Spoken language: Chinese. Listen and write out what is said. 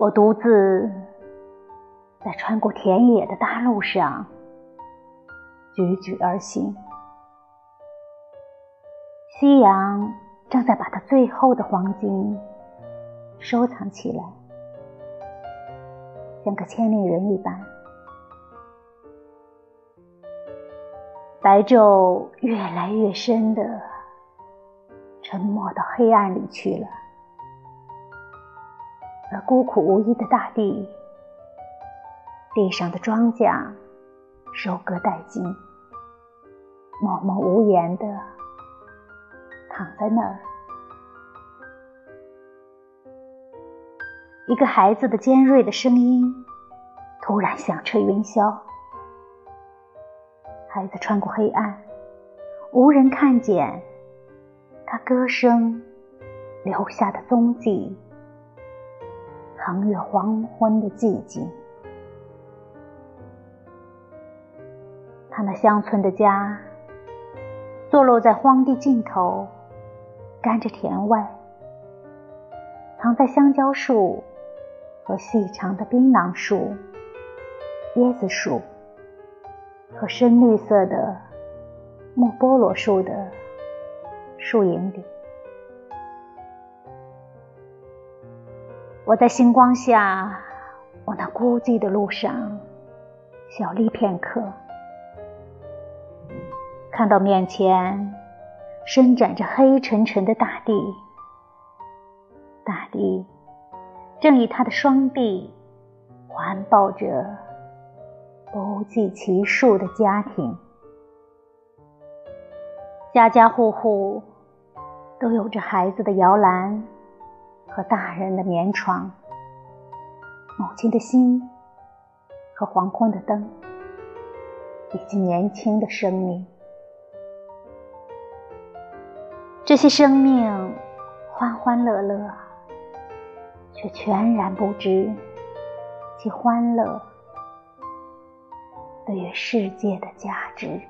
我独自在穿过田野的大路上踽踽而行，夕阳正在把它最后的黄金收藏起来，像个千里人一般。白昼越来越深的沉没到黑暗里去了，而孤苦无依的大地，地上的庄稼收割殆尽，默默无言的躺在那儿。一个孩子的尖锐的声音突然响彻云霄。孩子穿过黑暗，无人看见他歌声留下的踪迹，横越黄昏的寂静。他那乡村的家，坐落在荒地尽头，甘蔗田外，藏在香蕉树和细长的槟榔树、椰子树。和深绿色的木菠萝树的树影里，我在星光下，我那孤寂的路上小立片刻，看到面前伸展着黑沉沉的大地，大地正以他的双臂环抱着。不计其数的家庭，家家户户都有着孩子的摇篮和大人的棉床，母亲的心和黄昏的灯，以及年轻的生命。这些生命欢欢乐乐，却全然不知其欢乐。对于世界的价值。